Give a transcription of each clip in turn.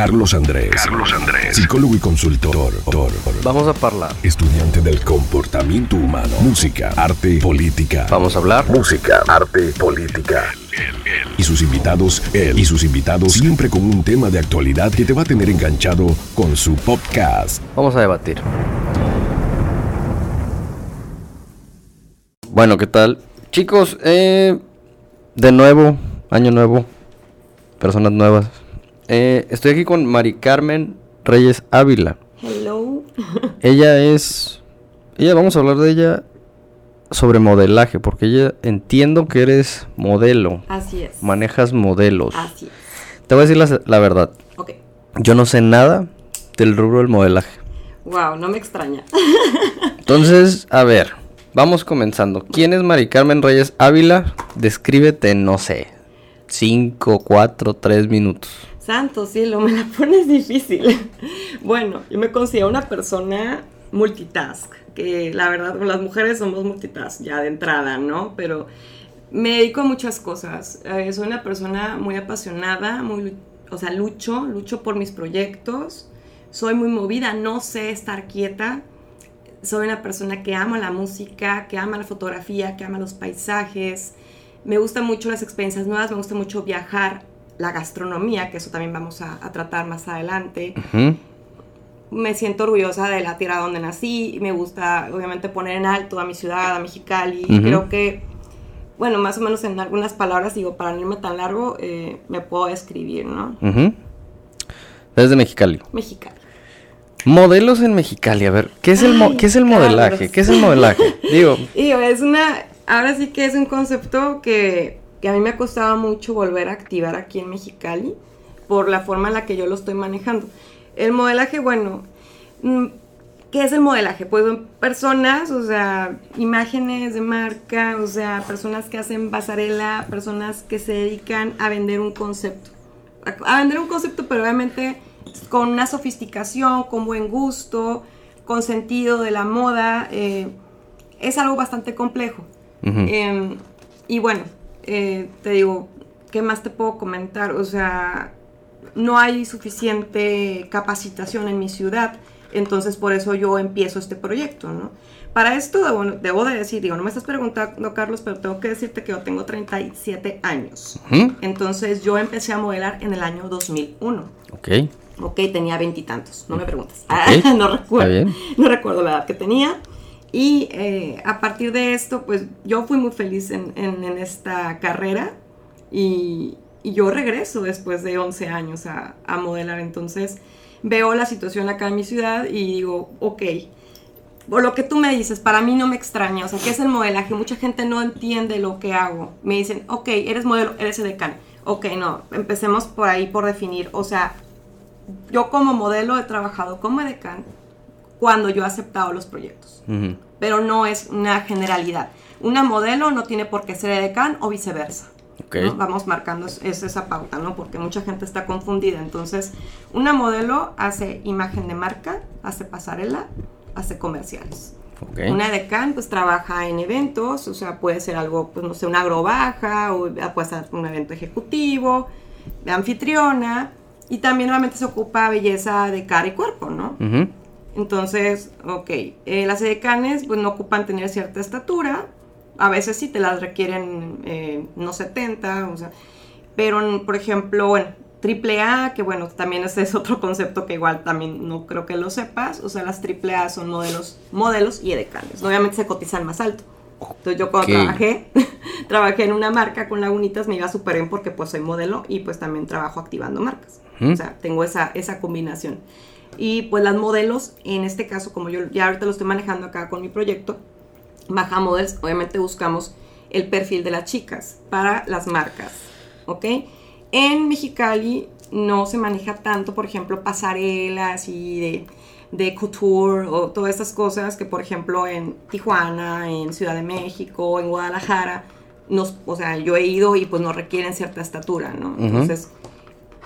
Carlos Andrés. Carlos Andrés. Psicólogo y consultor. Vamos a hablar. Estudiante del comportamiento humano. Música, arte, política. Vamos a hablar. Música, arte, política. Y sus invitados, él y sus invitados, siempre con un tema de actualidad que te va a tener enganchado con su podcast. Vamos a debatir. Bueno, ¿qué tal? Chicos, eh, de nuevo, año nuevo, personas nuevas. Eh, estoy aquí con Mari Carmen Reyes Ávila. Hello. Ella es, ella vamos a hablar de ella sobre modelaje, porque ella entiendo que eres modelo, Así es. manejas modelos. Así es. Te voy a decir la, la verdad, Ok. yo no sé nada del rubro del modelaje. Wow, no me extraña. Entonces, a ver, vamos comenzando. ¿Quién es Mari Carmen Reyes Ávila? Descríbete, no sé, 5, 4, 3 minutos. Santo cielo, me la pones difícil. Bueno, yo me considero una persona multitask, que la verdad, las mujeres somos multitask ya de entrada, ¿no? Pero me dedico a muchas cosas. Eh, soy una persona muy apasionada, muy, o sea, lucho, lucho por mis proyectos. Soy muy movida, no sé estar quieta. Soy una persona que ama la música, que ama la fotografía, que ama los paisajes. Me gustan mucho las experiencias nuevas, me gusta mucho viajar, la gastronomía, que eso también vamos a, a tratar más adelante. Me siento orgullosa de la tierra donde nací, me gusta obviamente poner en alto a mi ciudad, a Mexicali. Ujú. Creo que, bueno, más o menos en algunas palabras, digo, para no irme tan largo, eh, me puedo describir, ¿no? Desde Mexicali. Mexicali. Modelos en Mexicali, a ver, ¿qué es el, Ay, ¿qué es el modelaje? ¿Qué es el modelaje? Digo, Y digo, es una, ahora sí que es un concepto que, que a mí me ha costado mucho volver a activar aquí en Mexicali por la forma en la que yo lo estoy manejando. El modelaje, bueno, mm, ¿qué es el modelaje? Pues son personas, o sea, imágenes de marca, o sea, personas que hacen pasarela, personas que se dedican a vender un concepto. A, vender un concepto, pero obviamente con una sofisticación, con buen gusto, con sentido de la moda. eh, es algo bastante complejo. Eh, y bueno, eh, te digo, ¿qué más te puedo comentar? O sea, no hay suficiente capacitación en mi ciudad, entonces por eso yo empiezo este proyecto, ¿no? Para esto, debo, debo de decir, digo, no me estás preguntando, Carlos, pero tengo que decirte que yo tengo 37 años. ujú, Entonces yo empecé a modelar en el año 2001. ok, Ok, tenía veintitantos, no me preguntes. No recuerdo. está bien. No recuerdo la edad que tenía. Y eh, a partir de esto, pues yo fui muy feliz en, en- en esta carrera y, y yo regreso después de 11 años a, a modelar. Entonces veo la situación acá en mi ciudad y digo, ok, por lo que tú me dices, para mí no me extraña. O sea, ¿qué es el modelaje? Mucha gente no entiende lo que hago. Me dicen, ok, eres modelo, eres edecán. Ok, no, empecemos por ahí, por definir. O sea, yo como modelo he trabajado como edecán cuando yo he aceptado los proyectos, ujú, pero no es una generalidad. Una modelo no tiene por qué ser edecán o viceversa. ok, ¿no? Vamos marcando es, es esa pauta, ¿no? Porque mucha gente está confundida. Entonces, una modelo hace imagen de marca, hace pasarela, hace comerciales. ok, Una edecán pues trabaja en eventos, o sea, puede ser algo, pues no sé, una agrobaja o puede ser un evento ejecutivo, de anfitriona, y también normalmente se ocupa belleza de cara y cuerpo, ¿no? ujú, Entonces, ok, eh, las edecanes pues no ocupan tener cierta estatura, a veces sí te las requieren eh, no 70, o sea, pero por ejemplo, bueno, triple A, que bueno, también ese es otro concepto que igual también no creo que lo sepas, o sea, las triple A son modelos, modelos y edecanes, obviamente se cotizan más alto. Entonces yo cuando Ok. trabajé, trabajé en una marca con lagunitas, me iba súper bien porque pues soy modelo y pues también trabajo activando marcas. O sea, tengo esa, esa combinación. Y pues las modelos, en este caso, como yo ya ahorita lo estoy manejando acá con mi proyecto, Baja Models, obviamente buscamos el perfil de las chicas para las marcas, ¿ok? En Mexicali no se maneja tanto, por ejemplo, pasarelas y de, de couture o todas estas cosas que, por ejemplo, en Tijuana, en Ciudad de México, en Guadalajara, nos, o sea, yo he ido y pues no requieren cierta estatura, ¿no? Entonces,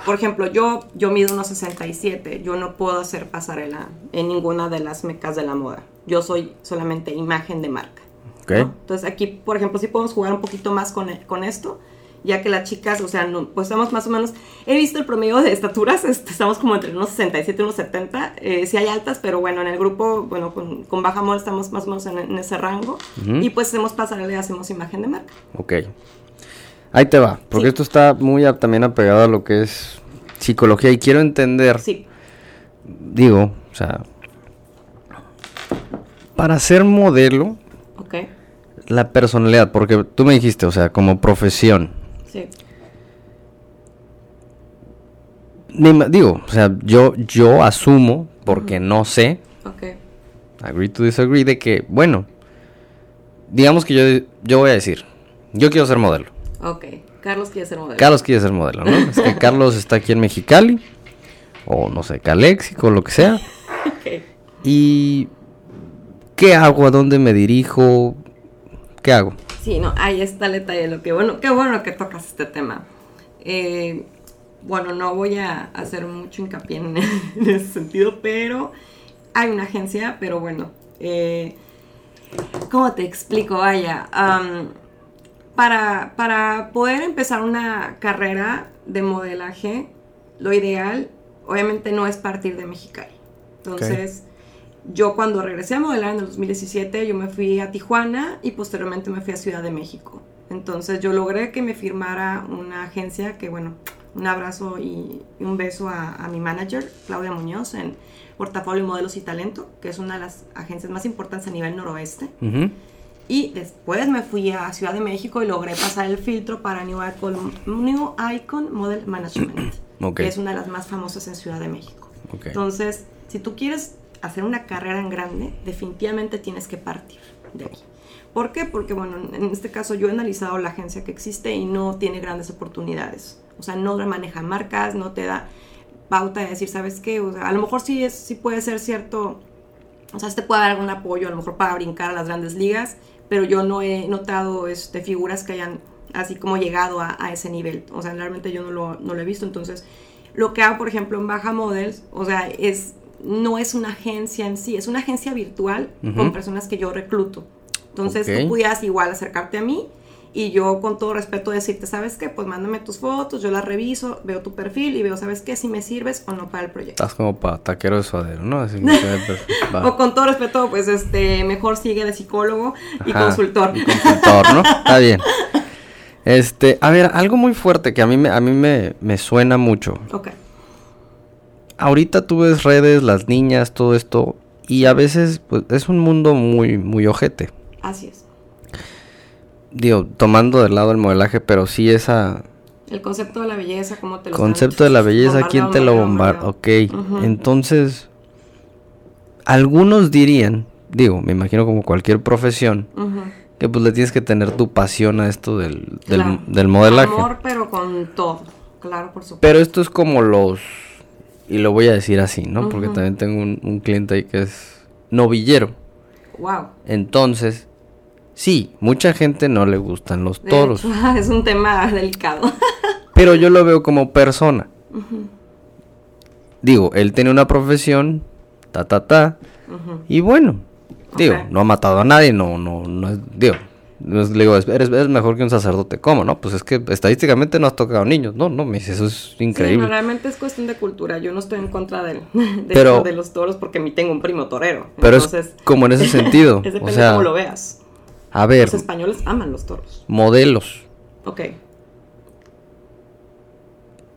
por ejemplo, yo, yo mido unos 67, yo no puedo hacer pasarela en ninguna de las mecas de la moda. Yo soy solamente imagen de marca. ok, ¿no? Entonces aquí, por ejemplo, sí podemos jugar un poquito más con, con esto. ya que las chicas, o sea, no, pues estamos más o menos, he visto el promedio de estaturas, estamos como entre unos 67 y unos 70, eh, sí hay altas, pero bueno, en el grupo, bueno, con, con baja amor estamos más o menos en, en ese rango, Ujú. y pues hacemos pasarela y hacemos imagen de marca. Ok. Ahí te va, porque Sí. esto está muy a- también apegado a lo que es psicología y quiero entender, Sí, digo, o sea, para ser modelo, ok, la personalidad, porque tú me dijiste, o sea, como profesión, sí, digo, o sea, yo, yo asumo, porque no sé, ok, agree to disagree, de que, bueno, digamos que yo, yo voy a decir, yo quiero ser modelo. Ok. Carlos quiere ser modelo. Carlos quiere ser modelo, ¿no? Es que Carlos está aquí en Mexicali, o no sé, Caléxico, lo que sea. Ok. ¿Y qué hago? ¿A dónde me dirijo? ¿Qué hago? Sí, no, ahí está el detalle. Lo que bueno, qué bueno que tocas este tema. Eh, bueno, no voy a hacer mucho hincapié en, en ese sentido, pero hay una agencia, pero bueno, eh, ¿cómo te explico? Vaya, para, para poder empezar una carrera de modelaje, lo ideal, obviamente, no es partir de Mexicali. Entonces, yo cuando regresé a modelar en el 2017, yo me fui a Tijuana y posteriormente me fui a Ciudad de México. Entonces yo logré que me firmara una agencia que, bueno, un abrazo y, un beso a, mi manager, Claudia Muñoz, en Portafolio Modelos y Talento, que es una de las agencias más importantes a nivel noroeste. Y después me fui a Ciudad de México y logré pasar el filtro para New Icon, New Icon Model Management, que es una de las más famosas en Ciudad de México. Entonces, si tú quieres hacer una carrera en grande, definitivamente tienes que partir de ahí. ¿Por qué? Porque, bueno, en este caso yo he analizado la agencia que existe y no tiene grandes oportunidades. O sea, no maneja marcas, no te da pauta de decir, ¿sabes qué? O sea, a lo mejor sí, es, sí puede ser cierto, o sea, te puede dar algún apoyo, a lo mejor para brincar a las grandes ligas, pero yo no he notado este, figuras que hayan así como llegado a, a ese nivel. O sea, realmente yo no lo, no lo he visto. Entonces, lo que hago, por ejemplo, en Baja Models, o sea, es no es una agencia en sí, es una agencia virtual con personas que yo recluto. Entonces, tú pudieras igual acercarte a mí y yo con todo respeto decirte, ¿sabes qué? Pues mándame tus fotos, yo las reviso, veo tu perfil y veo, ¿sabes qué? Si me sirves o no para el proyecto. Estás como para taquero de suadero, ¿no? Va. O con todo respeto, pues este, mejor sigue de psicólogo y Ajá, consultor. y consultor, ¿no? Está bien. Este, a ver, algo muy fuerte que a mí me, a mí me, me suena mucho. Ok. Ahorita tú ves redes, las niñas, todo esto, y a veces pues, es un mundo muy, muy ojete. Así es. Digo, tomando del lado el modelaje, pero sí esa El concepto de la belleza, ¿cómo te lo concepto de la belleza, ¿quién te lo bombarda? Ok, entonces, algunos dirían, digo, me imagino como cualquier profesión, que pues le tienes que tener tu pasión a esto del, del, Claro. del modelaje. Amor, pero con todo. Claro, por supuesto. Pero esto es como los, y lo voy a decir así, ¿no? Porque también tengo un, un cliente ahí que es novillero. Wow. Entonces, sí, mucha gente no le gustan los De toros. hecho, es un tema delicado. Pero yo lo veo como persona. Digo, él tiene una profesión, ta, ta, ta. Y bueno, digo, no ha matado a nadie, no, no, no digo, le digo, es- eres, eres mejor que un sacerdote, ¿cómo, no? Pues es que estadísticamente no has tocado niños, no, no, me dice, eso es Sí, increíble. no, realmente es cuestión de cultura. Yo no estoy en contra del, de, Pero- de los toros porque a mí tengo un primo torero. Pero Entonces, es como en ese sentido, es o depende sea, cómo lo veas. A ver, Los españoles aman los toros. modelos, Ok.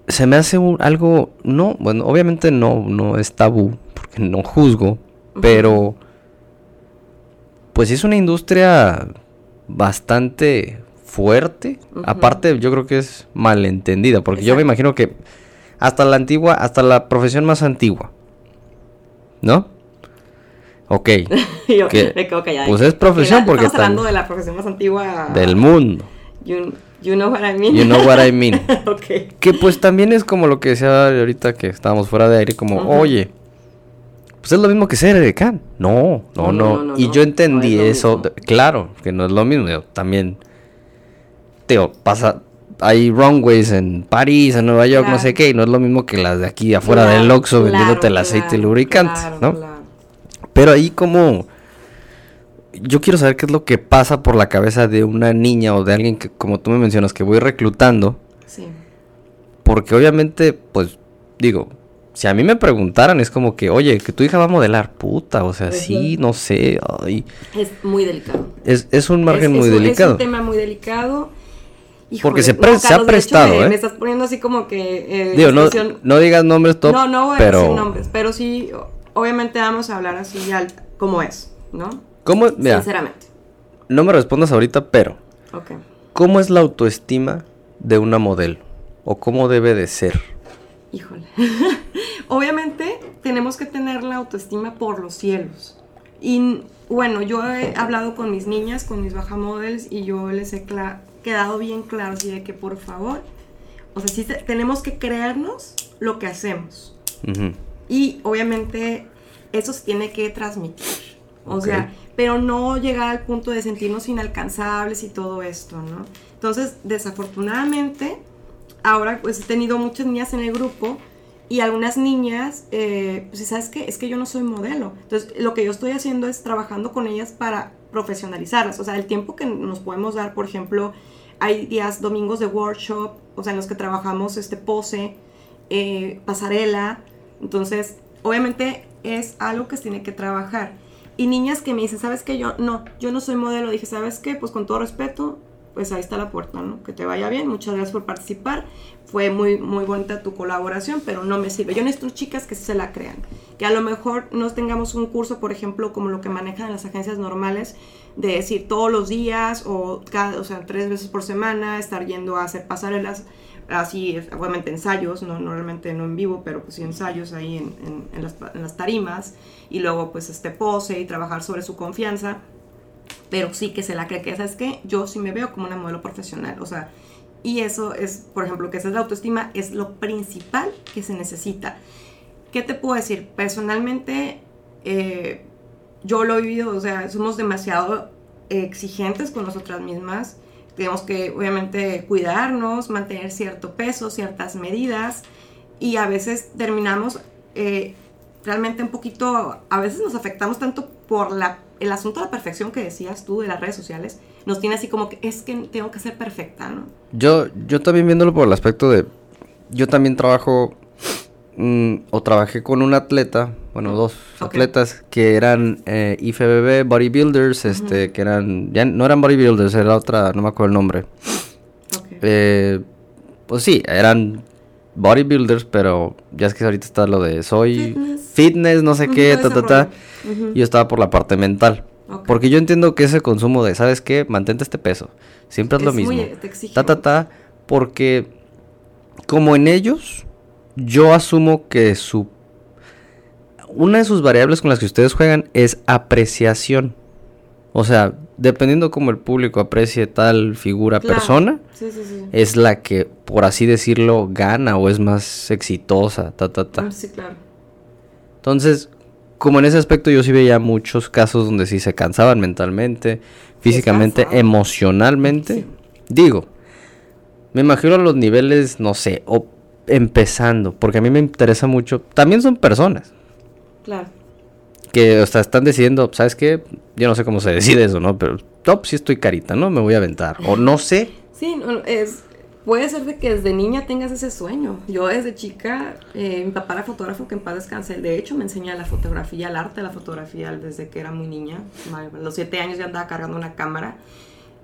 se me hace un- algo, no, bueno, obviamente no, no es tabú, porque no juzgo, pero pues es una industria bastante fuerte, aparte yo creo que es malentendida, porque yo me imagino que hasta la antigua, hasta la profesión más antigua, ¿no? Ok, Y yo Que, me quedo callada. pues es profesión Ok, porque Estamos hablando de la profesión más antigua. del mundo, You, you know what I mean. you know what I mean. ok. Que pues también es como lo que decía ahorita que estábamos fuera de aire, como, oye, pues es lo mismo que ser edecán. No, no, no. No, no, no, y yo entendí es eso, claro, que no es lo mismo. Yo también, Teo, pasa, hay runways en París, en Nueva York, no sé qué, y no es lo mismo que las de aquí afuera Claro, del Oxxo claro, vendiéndote el aceite lubricante, ¿no? Pero ahí como, yo quiero saber qué es lo que pasa por la cabeza de una niña o de alguien que, como tú me mencionas, que voy reclutando. Sí. Porque obviamente, pues, digo, si a mí me preguntaran, es como que, oye, que tu hija va a modelar, puta, o sea, sí, no sé. Ay. Es muy delicado. Es, es un margen Es- muy es un- delicado. Es un tema muy delicado. Porque se pre- se ha hecho, prestado, me, ¿eh? me estás poniendo así como que... eh, Digo, no, no digas nombres top, no, no voy a pero... decir nombres, pero sí, obviamente vamos a hablar así ya como es, ¿no? ¿Cómo? Mira, Sinceramente. no me respondas ahorita, pero... Ok. ¿Cómo es la autoestima de una modelo? ¿O cómo debe de ser? Híjole. Obviamente tenemos que tener la autoestima por los cielos. Y bueno, yo he hablado con mis niñas, con mis baja models, y yo les he quedado bien claro así de que por favor, o sea, sí te- tenemos que creernos lo que hacemos. Ujú. Y obviamente eso se tiene que transmitir. O sea, pero no llegar al punto de sentirnos inalcanzables y todo esto, ¿no? Entonces, desafortunadamente, ahora pues he tenido muchas niñas en el grupo y algunas niñas, eh, pues sabes qué, es que yo no soy modelo. Entonces, lo que yo estoy haciendo es trabajando con ellas para profesionalizarlas. O sea, el tiempo que nos podemos dar, por ejemplo, hay días, domingos de workshop, o sea, en los que trabajamos este pose, eh, pasarela. Entonces, obviamente es algo que se tiene que trabajar. Y niñas que me dicen, ¿sabes qué? Yo no, yo no soy modelo. Dije, ¿sabes qué? Pues con todo respeto, pues ahí está la puerta, ¿no? Que te vaya bien. Muchas gracias por participar. Fue muy, muy bonita tu colaboración, pero no me sirve. Yo necesito chicas que se la crean. Que a lo mejor no tengamos un curso, por ejemplo, como lo que manejan las agencias normales, de decir todos los días o, cada, o sea, tres veces por semana, estar yendo a hacer pasarelas así, es- obviamente ensayos, no, no realmente no en vivo, pero pues sí ensayos ahí en, en- en las, en las tarimas, y luego pues este pose y trabajar sobre su confianza, pero sí que se la cree que, ¿sabes qué? Yo sí me veo como una modelo profesional, o sea, y eso es, por ejemplo, que esa es la autoestima, es lo principal que se necesita. ¿Qué te puedo decir? Personalmente, eh, yo lo he vivido, o sea, somos demasiado exigentes con nosotras mismas. Tenemos que, obviamente, cuidarnos, mantener cierto peso, ciertas medidas. Y a veces terminamos eh, realmente un poquito, a veces nos afectamos tanto por la, el asunto de la perfección que decías tú de las redes sociales. Nos tiene así como que es que tengo que ser perfecta, ¿no? Yo, yo también viéndolo por el aspecto de... Yo también trabajo... mm, o trabajé con un atleta, bueno, dos atletas que eran eh, IFBB bodybuilders, este, que eran... Ya no eran bodybuilders, era otra, no me acuerdo el nombre. Eh, pues sí, eran bodybuilders, pero ya es que ahorita está lo de soy Fitness. fitness, no sé qué, ta, ta, ta. Yo estaba por la parte mental. Porque yo entiendo que ese consumo de, ¿sabes qué? Mantente este peso. Siempre es, lo Es muy- mismo. te Ta, ta, ta. Porque como en ellos, yo asumo que su... Una de sus variables con las que ustedes juegan es apreciación. O sea, dependiendo cómo el público aprecie tal figura, Claro. persona, Sí, sí, sí. es la que, por así decirlo, gana o es más exitosa, ta, ta, ta. Ah, Sí, claro. Entonces, como en ese aspecto yo sí veía muchos casos donde sí se cansaban mentalmente, físicamente, emocionalmente. Digo, me imagino los niveles, no sé, o empezando, porque a mí me interesa mucho, también son personas Claro. que o sea, están decidiendo, ¿sabes qué? Yo no sé cómo se decide eso, ¿no? Pero top sí estoy carita, ¿no? Me voy a aventar. O no sé. Sí, no, es, puede ser de que desde niña tengas ese sueño. Yo desde chica, eh, mi papá era fotógrafo, que en paz descanse. De hecho, me enseña la fotografía, el arte de la fotografía desde que era muy niña. A los siete años ya andaba cargando una cámara.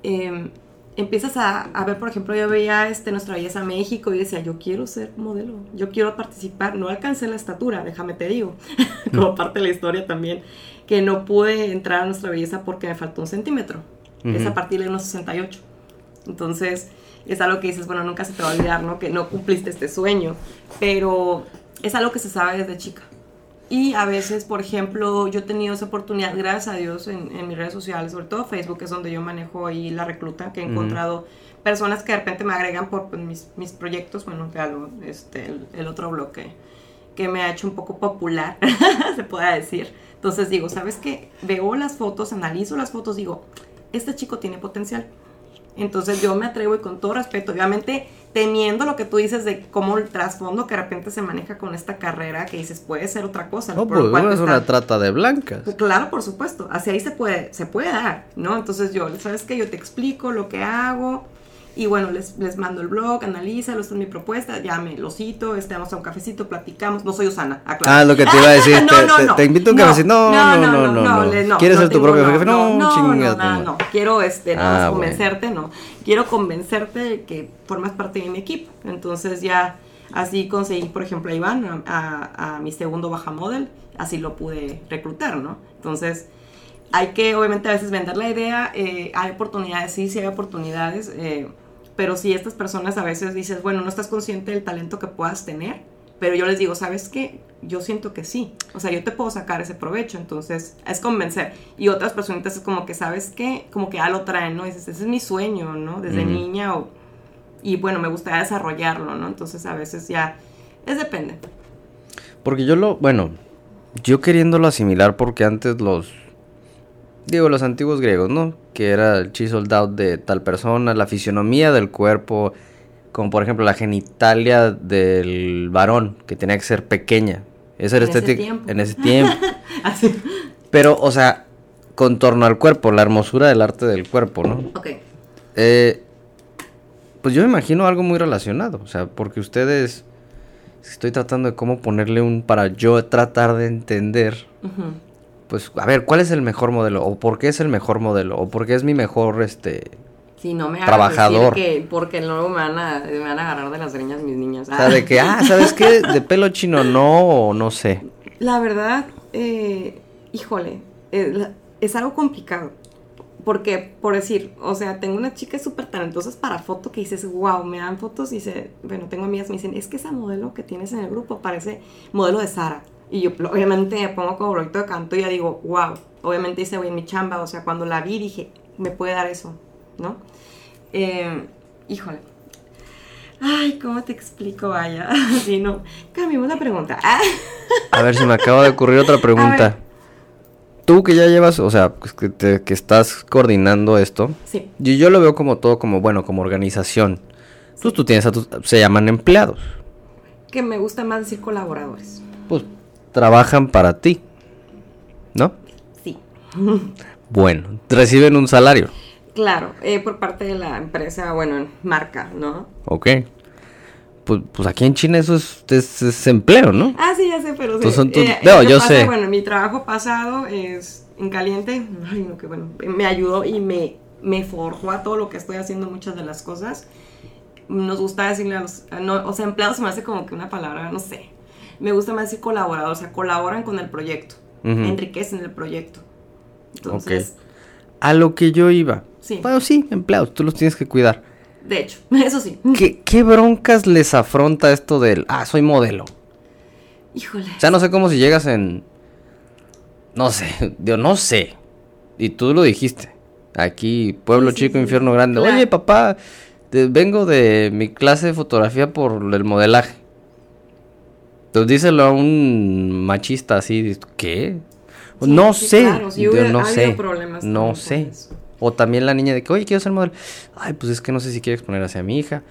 Eh, empiezas a, a ver, por ejemplo, yo veía este, Nuestra Belleza México y decía, yo quiero ser modelo, yo quiero participar. No alcancé la estatura, déjame te digo, como parte de la historia también, que no pude entrar a Nuestra Belleza porque me faltó un centímetro. Es a partir de unos 68. Entonces, es algo que dices, bueno, nunca se te va a olvidar, ¿no? Que no cumpliste este sueño, pero es algo que se sabe desde chica. Y a veces, por ejemplo, yo he tenido esa oportunidad, gracias a Dios, en, en mis redes sociales, sobre todo Facebook, es donde yo manejo ahí la recluta, que he encontrado personas que de repente me agregan por pues, mis, mis proyectos, bueno, que algo, este, el, el otro bloque que me ha hecho un poco popular, se pueda decir. Entonces digo, ¿sabes qué? Veo las fotos, analizo las fotos, digo, este chico tiene potencial. Entonces yo me atrevo y con todo respeto, obviamente teniendo lo que tú dices de cómo el trasfondo que de repente se maneja con esta carrera, que dices, puede ser otra cosa. No, Por lo pues no es está- una trata de blancas. Pues Claro, por supuesto. Hacia ahí se puede, se puede dar, ¿no? Entonces yo, ¿sabes qué? Yo te explico lo que hago. Y bueno, les, les mando el blog, analízalo, esta es mi propuesta, ya me lo cito, este, vamos a un cafecito, platicamos. No soy Usana, aclaro. Ah, lo que te iba a decir, No, te, no, te- no. te invito a un No, cafecito. No, no, no, no, no. no, ¿Quieres no ser tu propio jefe? No, no, chingas, no, no. no. Quiero este, nada Ah, bueno. convencerte, no. Quiero convencerte de que formas parte de mi equipo. Entonces ya así conseguí, por ejemplo, a Iván, a, a- a mi segundo baja model, así lo pude reclutar, ¿no? Entonces hay que obviamente a veces vender la idea, eh, hay oportunidades, sí, sí hay oportunidades, eh, pero si estas personas a veces dices, bueno, no estás consciente del talento que puedas tener, pero yo les digo, ¿sabes qué? Yo siento que sí, o sea, yo te puedo sacar ese provecho, entonces es convencer. Y otras personitas es como que, ¿sabes qué? Como que ya lo traen, ¿no? dices, ese es mi sueño, ¿no? Desde niña o... Y bueno, me gustaría desarrollarlo, ¿no? Entonces a veces ya... Es depende. Porque yo lo, bueno, yo queriéndolo asimilar porque antes los, digo, los antiguos griegos, ¿no? Que era el chiseled out de tal persona, la fisionomía del cuerpo, como por ejemplo la genitalia del varón, que tenía que ser pequeña. Eso era En ese estético tiempo. en ese tiempo. Así. Pero, o sea, con torno al cuerpo, la hermosura del arte del cuerpo, ¿no? Ok. Eh, pues yo me imagino algo muy relacionado, o sea, porque ustedes, estoy tratando de cómo ponerle un para yo tratar de entender, Ujú. Pues a ver, ¿cuál es el mejor modelo? ¿O por qué es el mejor modelo? ¿O por qué es mi mejor, este... Sí, no me hagas Trabajador. decir que porque luego me van a, me van a agarrar de las greñas mis niñas. O sea, de que, ah, ¿sabes qué? De pelo chino no, o no sé. La verdad, eh, híjole, eh, es algo complicado. Porque, por decir, o sea, tengo unas chicas súper talentosas para foto que dices, wow, me dan fotos y dice, bueno, tengo amigas que me dicen, es que esa modelo que tienes en el grupo parece modelo de Sara. Y yo, obviamente, me pongo como proyecto de canto y ya digo, wow. Obviamente hice, güey, mi chamba, o sea, cuando la vi dije, me puede dar eso, ¿no? Eh, híjole. Ay, ¿cómo te explico? Vaya, si no, cambiemos la pregunta. A ver, se me acaba de ocurrir otra pregunta. Tú que ya llevas, o sea, pues, que, te- que estás coordinando esto, Sí. y yo lo veo como todo, como bueno, como organización. Pues tú tienes a tus, se llaman empleados. que me gusta más decir colaboradores. Pues trabajan para ti, ¿no? Sí. Bueno, reciben un salario, Claro, eh, por parte de la empresa, bueno, marca, ¿no? ¿ok? Pues, pues aquí en China eso es, es- es empleo, ¿no? Ah, sí, ya sé, pero sí. Eh, no, yo pasa, sé. Bueno, mi trabajo pasado es en caliente. Ay, no, que bueno, me ayudó y me, me forjó a todo lo que estoy haciendo muchas de las cosas. Nos gusta decirle a los, a no, o sea, empleados se me hace como que una palabra, no sé. Me gusta más decir colaborador, o sea, colaboran con el proyecto, enriquecen el proyecto. Entonces, A lo que yo iba. Sí. Bueno, sí, empleados, tú los tienes que cuidar. de hecho, eso sí. ¿Qué, qué broncas les afronta esto del, ah, soy modelo? Híjole. O sea, no sé cómo si llegas en. No sé, yo no sé. Y tú lo dijiste. Aquí, pueblo sí, chico, sí. infierno grande. Claro. Oye, papá, te- vengo de mi clase de fotografía por el modelaje. Entonces díselo a un machista así, ¿qué? Sí, no sí, sé, claro, yo hubiera- no ha habido sé, no sé. O también la niña de que, oye, quiero ser modelo. Ay, pues es que no sé si quiero exponer hacia mi hija.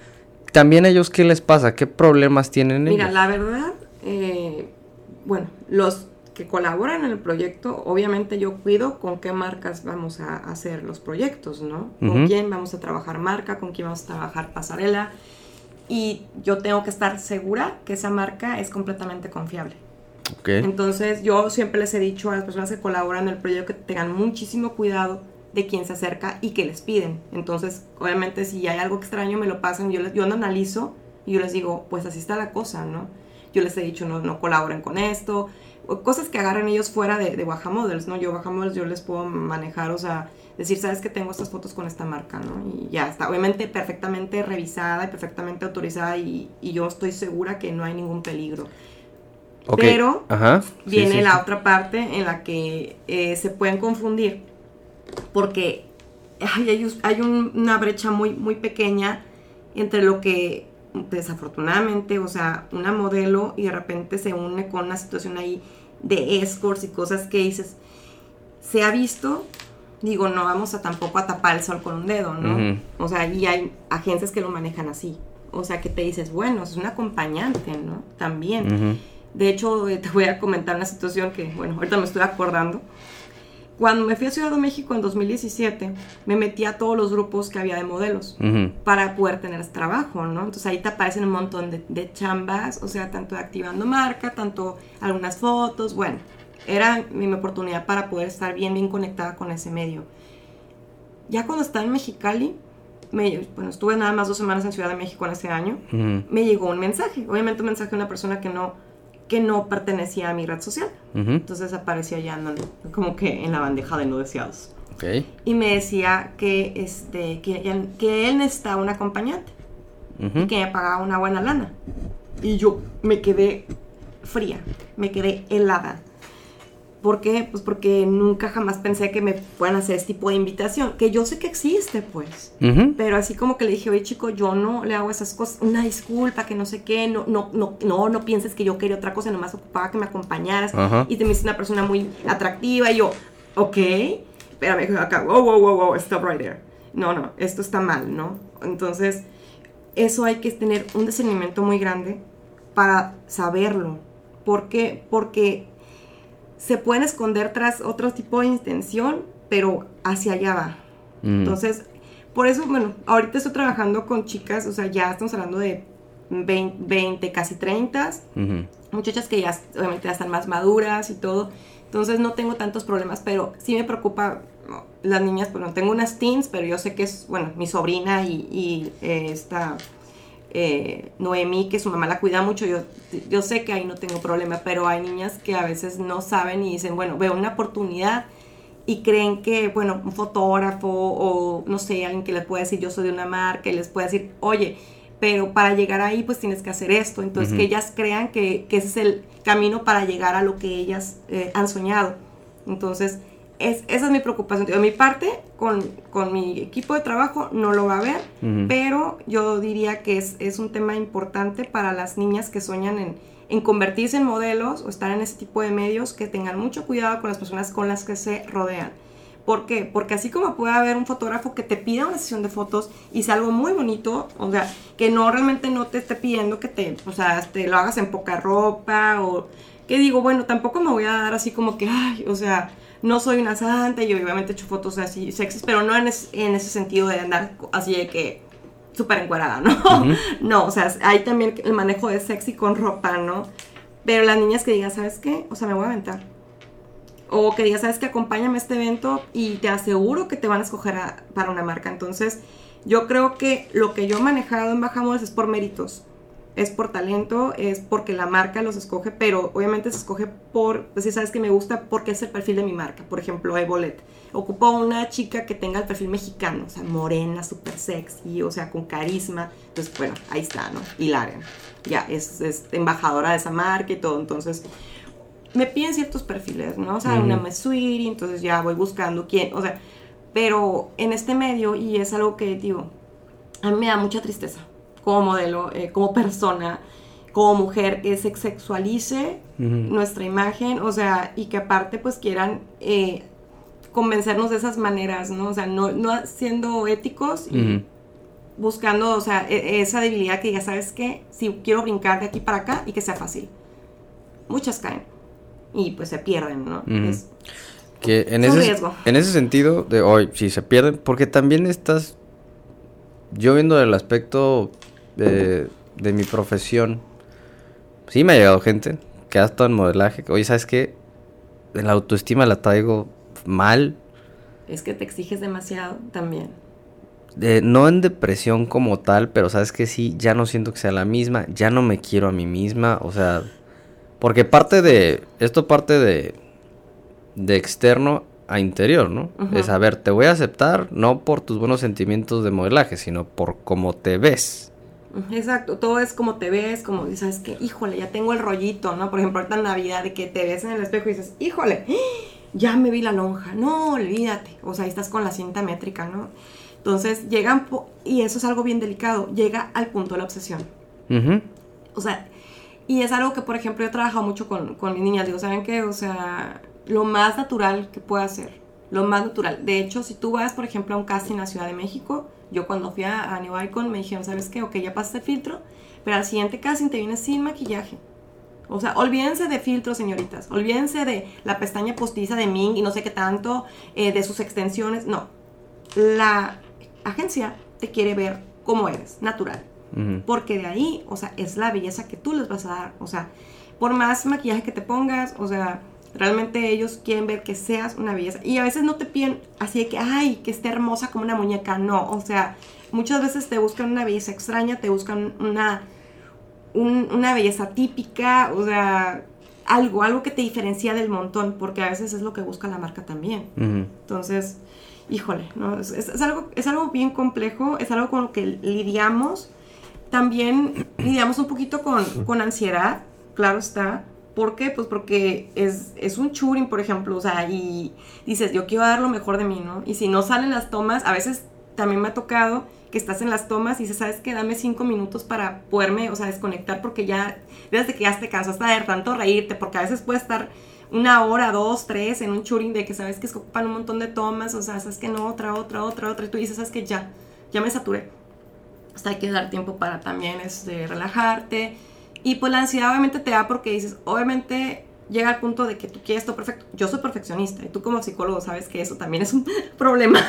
También ellos, ¿qué les pasa? ¿Qué problemas tienen Mira, ellos? la verdad, eh, bueno, los que colaboran en el proyecto, obviamente yo cuido con qué marcas vamos a hacer los proyectos, ¿no? Con quién vamos a trabajar marca, con quién vamos a trabajar pasarela. Y yo tengo que estar segura que esa marca es completamente confiable. Ok. Entonces yo siempre les he dicho a las personas que colaboran en el proyecto que tengan muchísimo cuidado de quién se acerca y qué les piden. Entonces, obviamente si hay algo extraño me lo pasan, yo, les- yo lo analizo y yo les digo, pues así está la cosa, ¿no? Yo les he dicho, no, no colaboren con esto, o cosas que agarren ellos fuera de, de Baja Models, ¿no? Yo Baja Models yo les puedo manejar, o sea, decir, sabes que tengo estas fotos con esta marca, ¿no? Y ya está, obviamente perfectamente revisada y perfectamente autorizada y, y yo estoy segura que no hay ningún peligro. Pero Ajá. viene sí, la sí. otra parte en la que eh, se pueden confundir porque ay, hay, hay un- una brecha muy, muy pequeña entre lo que desafortunadamente, o sea, una modelo y de repente se une con una situación ahí de escorts y cosas que dices, se ha visto digo, no vamos a tampoco a tapar el sol con un dedo, ¿no? O sea, y hay agencias que lo manejan así. O sea, que te dices, bueno, es un acompañante, ¿no? También. De hecho, te voy a comentar una situación que, bueno, ahorita me estoy acordando. Cuando me fui a Ciudad de México en 2017, me metí a todos los grupos que había de modelos para poder tener ese trabajo, ¿no? Entonces ahí te aparecen un montón de, de, chambas, o sea, tanto activando marca, tanto algunas fotos, bueno, era mi oportunidad para poder estar bien, bien conectada con ese medio. Ya cuando estaba en Mexicali, me, bueno, estuve nada más dos semanas en Ciudad de México en ese año, me llegó un mensaje, obviamente un mensaje de una persona que no, que no pertenecía a mi red social. Entonces aparecía ya como que en la bandeja de no deseados. Y me decía que, este, que, que él necesitaba un acompañante y que me pagaba una buena lana. Y yo me quedé fría, me quedé helada. ¿Por qué? Pues porque nunca jamás pensé que me puedan hacer este tipo de invitación, que yo sé que existe, pues. Pero así como que le dije, oye, chico, yo no le hago esas cosas, una disculpa, que no sé qué, no, no, no, no, no pienses que yo quería otra cosa, nomás ocupaba que me acompañaras. Y te me hiciste una persona muy atractiva, y yo, ok, pero me dijo acá, wow, wow, wow, wow, stop right there. No, no, esto está mal, ¿no? Entonces, eso hay que tener un discernimiento muy grande para saberlo. ¿Por qué? Porque se pueden esconder tras otro tipo de intención, pero hacia allá va. Mm. Entonces, por eso, bueno, ahorita estoy trabajando con chicas, o sea, ya estamos hablando de 20, casi 30, muchachas que ya obviamente ya están más maduras y todo. Entonces no tengo tantos problemas, pero sí me preocupa las niñas, bueno, tengo unas teens, pero yo sé que es, bueno, mi sobrina y, eh, esta eh, Noemí, que su mamá la cuida mucho, yo, yo sé que ahí no tengo problema, pero hay niñas que a veces no saben y dicen, bueno, veo una oportunidad y creen que, bueno, un fotógrafo o no sé, alguien que les pueda decir yo soy de una marca y les puede decir, oye, pero para llegar ahí pues tienes que hacer esto. Entonces que ellas crean que, ese es el camino para llegar a lo que ellas eh, han soñado. Entonces, esa es mi preocupación. De mi parte, con, mi equipo de trabajo no lo va a ver, pero yo diría que es, un tema importante para las niñas que sueñan en, en, convertirse en modelos o estar en ese tipo de medios, que tengan mucho cuidado con las personas con las que se rodean. ¿Por qué? Porque así como puede haber un fotógrafo que te pida una sesión de fotos y sea algo muy bonito, o sea, que no realmente no te esté pidiendo que te, o sea, te lo hagas en poca ropa o que digo, bueno, tampoco me voy a dar así como que, ay, o sea, no soy una santa y obviamente he hecho fotos así sexys, pero no en, en ese sentido de andar así de que súper encuadrada, ¿no? No, o sea, hay también el manejo de sexy con ropa, ¿no? Pero las niñas que digan, ¿sabes qué? O sea, me voy a aventar. O que digan, ¿sabes qué? Acompáñame a este evento y te aseguro que te van a escoger para una marca. Entonces, yo creo que lo que yo he manejado en Bajamos es por méritos es por talento, es porque la marca los escoge, pero obviamente se escoge por, pues si sabes que me gusta porque es el perfil de mi marca. Por ejemplo, Evolet. Ocupó una chica que tenga el perfil mexicano, o sea, morena, súper sexy, o sea, con carisma. Entonces, bueno, ahí está, ¿no? Hilaria. Ya, es, es, embajadora de esa marca y todo. Entonces, me piden ciertos perfiles, ¿no? O sea, una -huh. una entonces ya voy buscando quién, o sea, pero en este medio, y es algo que, digo, a mí me da mucha tristeza como modelo, eh, como persona, como mujer, que se sexualice nuestra imagen, o sea, y que aparte pues quieran eh, convencernos de esas maneras, ¿no? O sea, no, no siendo éticos y buscando, o sea, e, esa debilidad que ya sabes que si quiero brincar de aquí para acá y que sea fácil. Muchas caen y pues se pierden, ¿no? es, que en ese, riesgo. en ese sentido de hoy, si se pierden, porque también estás, yo viendo el aspecto de, mi profesión, sí me ha llegado gente que ha estado en modelaje. Oye, ¿sabes qué? La autoestima la traigo mal. Es que te exiges demasiado también. no en depresión como tal, pero sabes que sí, ya no siento que sea la misma, ya no me quiero a mí misma, o sea, porque parte de, esto parte de, de externo a interior, ¿no? Es, a ver, te voy a aceptar no por tus buenos sentimientos de modelaje, sino por cómo te ves. Exacto, todo es como te ves, como dices que, híjole, ya tengo el rollito, ¿no? Por ejemplo, ahorita en Navidad, de que te ves en el espejo y dices, híjole, ya me vi la lonja, no, olvídate, o sea, ahí estás con la cinta métrica, ¿no? Entonces llegan, y eso es algo bien delicado, llega al punto de la obsesión. O sea, y es algo que, por ejemplo, yo he trabajado mucho con, con mis niñas, digo, ¿saben qué? O sea, lo más natural que pueda hacer, lo más natural. De hecho, si tú vas, por ejemplo, a un casting en la Ciudad de México, yo cuando fui a, New Icon me dijeron, ¿sabes qué? Ok, ya pasaste el filtro, pero al siguiente casting te vienes sin maquillaje. O sea, olvídense de filtros, señoritas. Olvídense de la pestaña postiza de Ming y no sé qué tanto, eh, de sus extensiones. No. La agencia te quiere ver como eres, natural. Porque de ahí, o sea, es la belleza que tú les vas a dar. O sea, por más maquillaje que te pongas, o sea, realmente ellos quieren ver que seas una belleza. Y a veces no te piden así de que, ay, que esté hermosa como una muñeca. No, o sea, muchas veces te buscan una belleza extraña, te buscan una una belleza típica, o sea, algo, algo que te diferencia del montón, porque a veces es lo que busca la marca también. Entonces, híjole, ¿no? Es, algo, es algo bien complejo, es algo con lo que lidiamos. También lidiamos un poquito con, con ansiedad, claro está. ¿Por qué? Pues porque es, es un churing, por ejemplo, o sea, y dices, yo quiero dar lo mejor de mí, ¿no? Y si no salen las tomas, a veces también me ha tocado que estás en las tomas y dices, ¿sabes qué? Dame cinco minutos para poderme, o sea, desconectar porque ya, desde que ya te cansaste de tanto reírte, porque a veces puede estar una hora, dos, tres en un churing de que sabes que se ocupan un montón de tomas, o sea, sabes que no, otra, otra, otra, otra, y tú dices, ¿sabes que Ya, ya me saturé. Hasta hay que dar tiempo para también este, relajarte. Y pues la ansiedad obviamente te da porque dices, obviamente llega al punto de que tú quieres todo perfecto. Yo soy perfeccionista y tú como psicólogo sabes que eso también es un problema.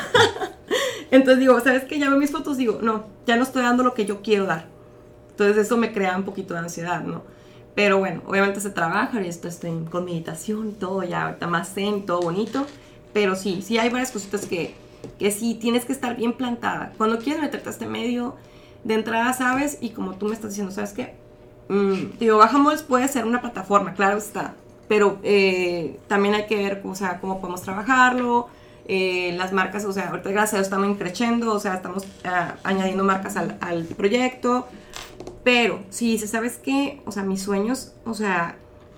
Entonces digo, ¿sabes qué? Ya veo mis fotos, digo, no, ya no estoy dando lo que yo quiero dar. Entonces eso me crea un poquito de ansiedad, ¿no? Pero bueno, obviamente se trabaja y esto estoy con meditación todo, ya ahorita más zen, todo bonito. Pero sí, sí hay varias cositas que, que sí tienes que estar bien plantada. Cuando quieres meterte a este medio, de entrada sabes, y como tú me estás diciendo, ¿sabes qué? Mm, digo, Bajamos puede ser una plataforma, claro está. Pero eh, también hay que ver o sea, cómo podemos trabajarlo, eh, las marcas, o sea, ahorita gracias a Dios estamos creciendo, o sea, estamos ah, añadiendo marcas al, al, proyecto, pero si se ¿sabes qué? O sea, mis sueños, o sea,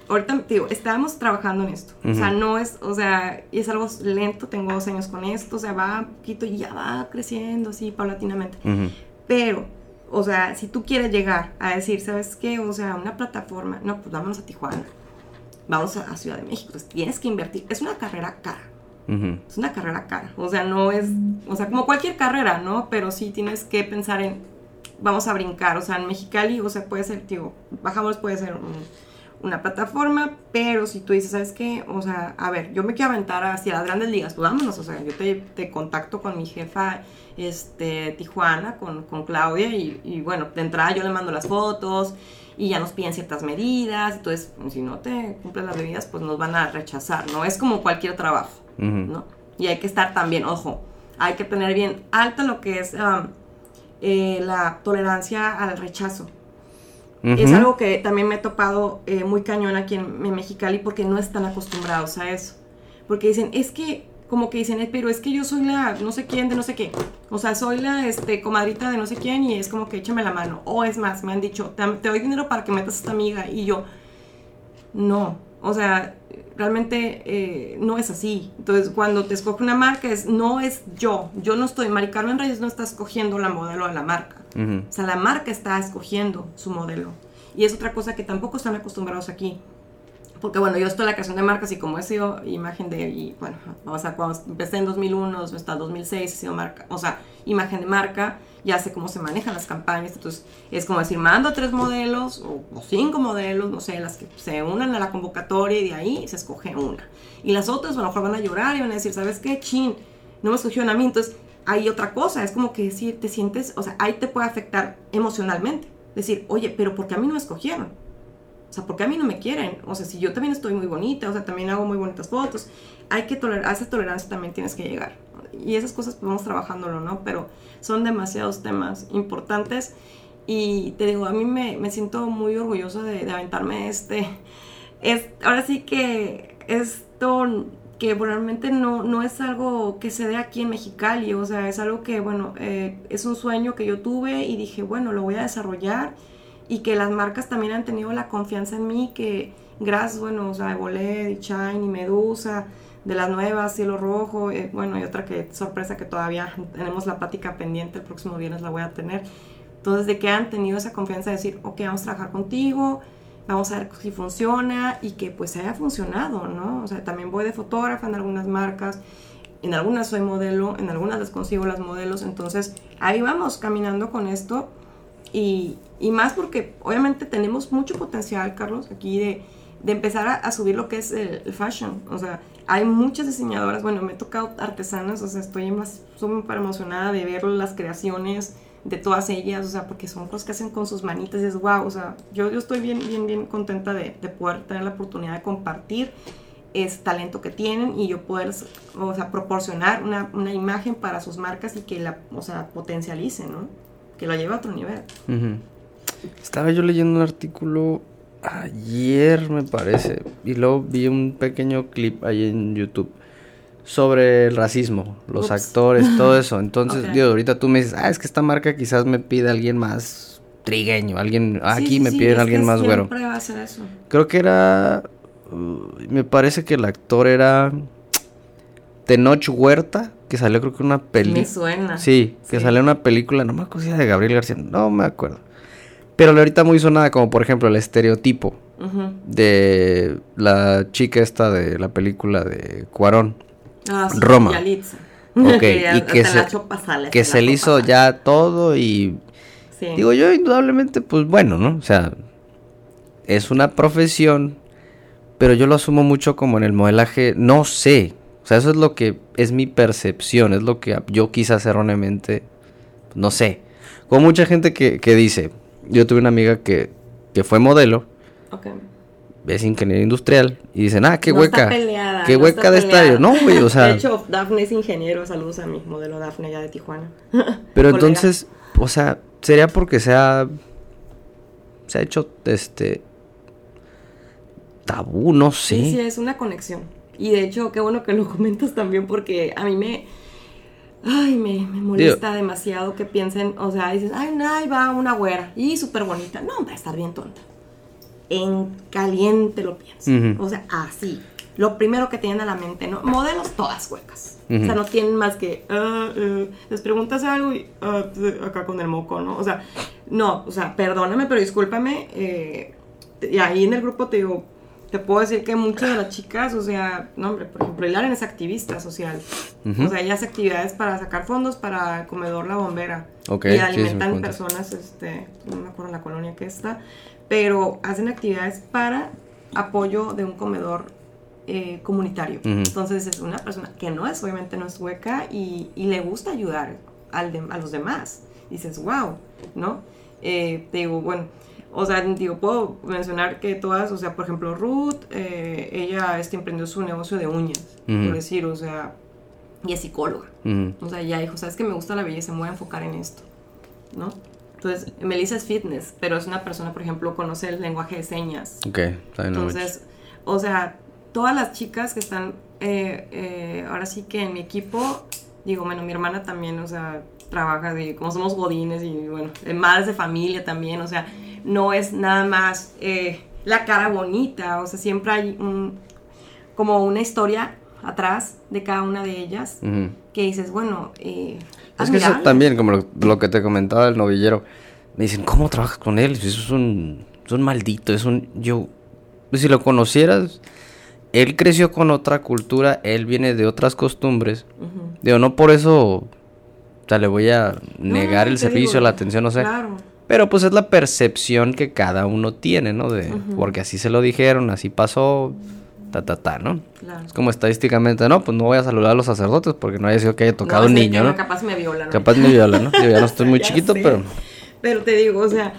ahorita, digo, estábamos trabajando en esto, o sea, no es, o sea, y es algo lento, tengo dos años con esto, o sea, va poquito y ya va creciendo así paulatinamente, pero, o sea, si tú quieres llegar a decir, ¿sabes qué? O sea, una plataforma, no, pues vámonos a Tijuana, vamos a, a Ciudad de México, entonces tienes que invertir, es una carrera cara es una carrera cara. O sea, no es, o sea, como cualquier carrera, ¿no? Pero sí tienes que pensar en, vamos a brincar. O sea, en Mexicali, o sea, puede ser, tío, bajamos, puede ser una plataforma, pero si tú dices, ¿sabes qué? O sea, a ver, yo me quiero aventar hacia las grandes ligas, pues vámonos. O sea, yo te, te contacto con mi jefa, este, Tijuana, con, con Claudia, y, y bueno, de entrada yo le mando las fotos y ya nos piden ciertas medidas, entonces si no te cumplen las medidas, pues nos van a rechazar, ¿no? Es como cualquier trabajo. ¿no? Y hay que estar también, ojo, hay que tener bien alta lo que es um, eh, la tolerancia al rechazo. Es algo que también me he topado eh, muy cañón aquí en, Mexicali porque no están acostumbrados a eso. Porque dicen, es que, como que dicen, eh, pero es que yo soy la no sé quién de no sé qué. O sea, soy la este, comadrita de no sé quién y es como que échame la mano. O es más, me han dicho, te, te doy dinero para que metas a esta amiga. Y yo, no. O sea, realmente eh, no es así. Entonces, cuando te escoge una marca, es no es yo. Yo no estoy, Mari Carmen Reyes no está escogiendo la modelo de la marca. O sea, la marca está escogiendo su modelo. Y es otra cosa que tampoco están acostumbrados aquí. Porque bueno, yo estoy en la creación de marcas y como he sido imagen de, y bueno, o sea, cuando empecé en 2001 hasta 2006 he sido marca, o sea, imagen de marca, ya sé cómo se manejan las campañas, entonces es como decir, mando tres modelos o, cinco modelos, no sé, las que se unan a la convocatoria y de ahí se escoge una. Y las otras a lo mejor van a llorar y van a decir, ¿sabes qué? Chin, no me escogieron a mí, entonces hay otra cosa, es como que decir, te sientes, o sea, ahí te puede afectar emocionalmente. Decir, oye, pero ¿por qué a mí no me escogieron? O sea, ¿por qué a mí no me quieren? O sea, si yo también estoy muy bonita, o sea, también hago muy bonitas fotos, hay que tolerar, a esa tolerancia también tienes que llegar. Y esas cosas pues vamos trabajándolo, ¿no? Pero son demasiados temas importantes y te digo, a mí me, me siento muy orgullosa de, de, aventarme este. Es, ahora sí que esto que realmente no, no es algo que se dé aquí en Mexicali, o sea, es algo que, bueno, eh, es un sueño que yo tuve y dije, bueno, lo voy a desarrollar y que las marcas también han tenido la confianza en mí, que gracias, bueno, o sea, Bolet, Shine y Medusa, de las nuevas, Cielo Rojo, eh, bueno, y otra que sorpresa que todavía tenemos la plática pendiente, el próximo viernes la voy a tener. Entonces, de que han tenido esa confianza de decir, ok, vamos a trabajar contigo, vamos a ver si funciona y que pues haya funcionado, ¿no? O sea, también voy de fotógrafa en algunas marcas. en algunas soy modelo, en algunas les consigo las modelos, entonces ahí vamos caminando con esto y, más porque obviamente tenemos mucho potencial, Carlos, aquí de, empezar a, subir lo que es el, fashion. O sea, hay muchas diseñadoras, bueno, me he tocado artesanas, o sea, estoy más súper emocionada de ver las creaciones de todas ellas, o sea, porque son cosas que hacen con sus manitas y es wow, o sea, yo, yo estoy bien, bien, bien contenta de, de poder tener la oportunidad de compartir ese talento que tienen y yo poder, o sea, proporcionar una, una imagen para sus marcas y que la, o sea, potencialicen, ¿no? Que la lleve a otro nivel. Uh -huh. Estaba yo leyendo un artículo ayer, me parece, y luego vi un pequeño clip ahí en YouTube sobre el racismo, los Ups. actores, todo eso. Entonces, okay. digo, ahorita tú me dices, ah, es que esta marca quizás me pide alguien más trigueño, alguien, sí, aquí sí, me piden sí, alguien más güero. A. Creo que era, uh, me parece que el actor era Tenoch Huerta, que salió creo que una película. Me suena. Sí, que salió una película, no me acuerdo de Gabriel García, no me acuerdo. Pero ahorita muy sonada, como por ejemplo el estereotipo uh -huh. de la chica esta de la película de Cuarón. Ah, sí, Roma. Yalitza. Ok, y que se, pasales, que se le hizo pasales. ya todo y... Sí. Digo yo, indudablemente, pues bueno, ¿no? O sea, es una profesión, pero yo lo asumo mucho como en el modelaje, no sé. O sea, eso es lo que es mi percepción, es lo que yo quizás erróneamente, no sé. Como mucha gente que, que dice, yo tuve una amiga que, que fue modelo. Okay. Es ingeniero industrial. Y dicen, ah, qué no hueca. Está peleada, qué no hueca está de peleada. estadio. No, güey, o sea. De hecho, Dafne es ingeniero. Saludos a mi modelo Dafne allá de Tijuana. Pero entonces, o sea, sería porque se ha. Se ha hecho este. Tabú, no sé. Sí, sí, es una conexión. Y de hecho, qué bueno que lo comentas también porque a mí me Ay, me, me molesta Digo, demasiado que piensen, o sea, dices, ay, no, ahí va una güera y súper bonita. No, va a estar bien tonta. En caliente lo pienso. Uh -huh. O sea, así. Lo primero que tienen a la mente, ¿no? Modelos todas huecas. Uh -huh. O sea, no tienen más que, uh, uh, les preguntas algo y acá con el moco, ¿no? O sea, no, o sea, perdóname, pero discúlpame. Eh, y ahí en el grupo te digo, te puedo decir que muchas de las chicas, o sea, no hombre, por ejemplo, Hilaren es activista social. Uh -huh. O sea, ella hace actividades para sacar fondos para el comedor La Bombera. Okay, y alimentan sí, personas, este, no me acuerdo la colonia que está, pero hacen actividades para apoyo de un comedor eh, comunitario. Uh -huh. Entonces es una persona que no es, obviamente no es hueca y, y le gusta ayudar al de, a los demás. Dices, wow, ¿no? Eh, te digo, bueno, o sea, digo, puedo mencionar que todas, o sea, por ejemplo, Ruth, eh, ella este, emprendió su negocio de uñas, uh -huh. por decir, o sea, y es psicóloga. Uh -huh. O sea, ya dijo, sabes que me gusta la belleza, me voy a enfocar en esto, ¿no? Entonces, Melissa es fitness, pero es una persona, por ejemplo, conoce el lenguaje de señas. Ok, Entonces, o sea, todas las chicas que están, eh, eh, ahora sí que en mi equipo, digo, bueno, mi hermana también, o sea, trabaja, de, como somos godines y, bueno, madres de familia también, o sea, no es nada más eh, la cara bonita, o sea, siempre hay un, como una historia atrás de cada una de ellas uh -huh. que dices, bueno, eh, es que eso también, como lo, lo, que te comentaba el novillero, me dicen, ¿cómo trabajas con él? Eso es un, es un maldito, es un, yo, si lo conocieras, él creció con otra cultura, él viene de otras costumbres, uh -huh. digo, no por eso, o sea, le voy a negar no, el servicio, digo, la atención, no sé. Claro. Pero pues es la percepción que cada uno tiene, ¿no? De, uh -huh. Porque así se lo dijeron, así pasó, ta, ta, ta, ¿no? Claro. Es como estadísticamente, no, pues no voy a saludar a los sacerdotes porque no haya sido que haya tocado no, un niño, ¿no? Capaz me violan. Capaz me violan, ¿no? Yo ya no estoy muy chiquito, sé. pero... Pero te digo, o sea,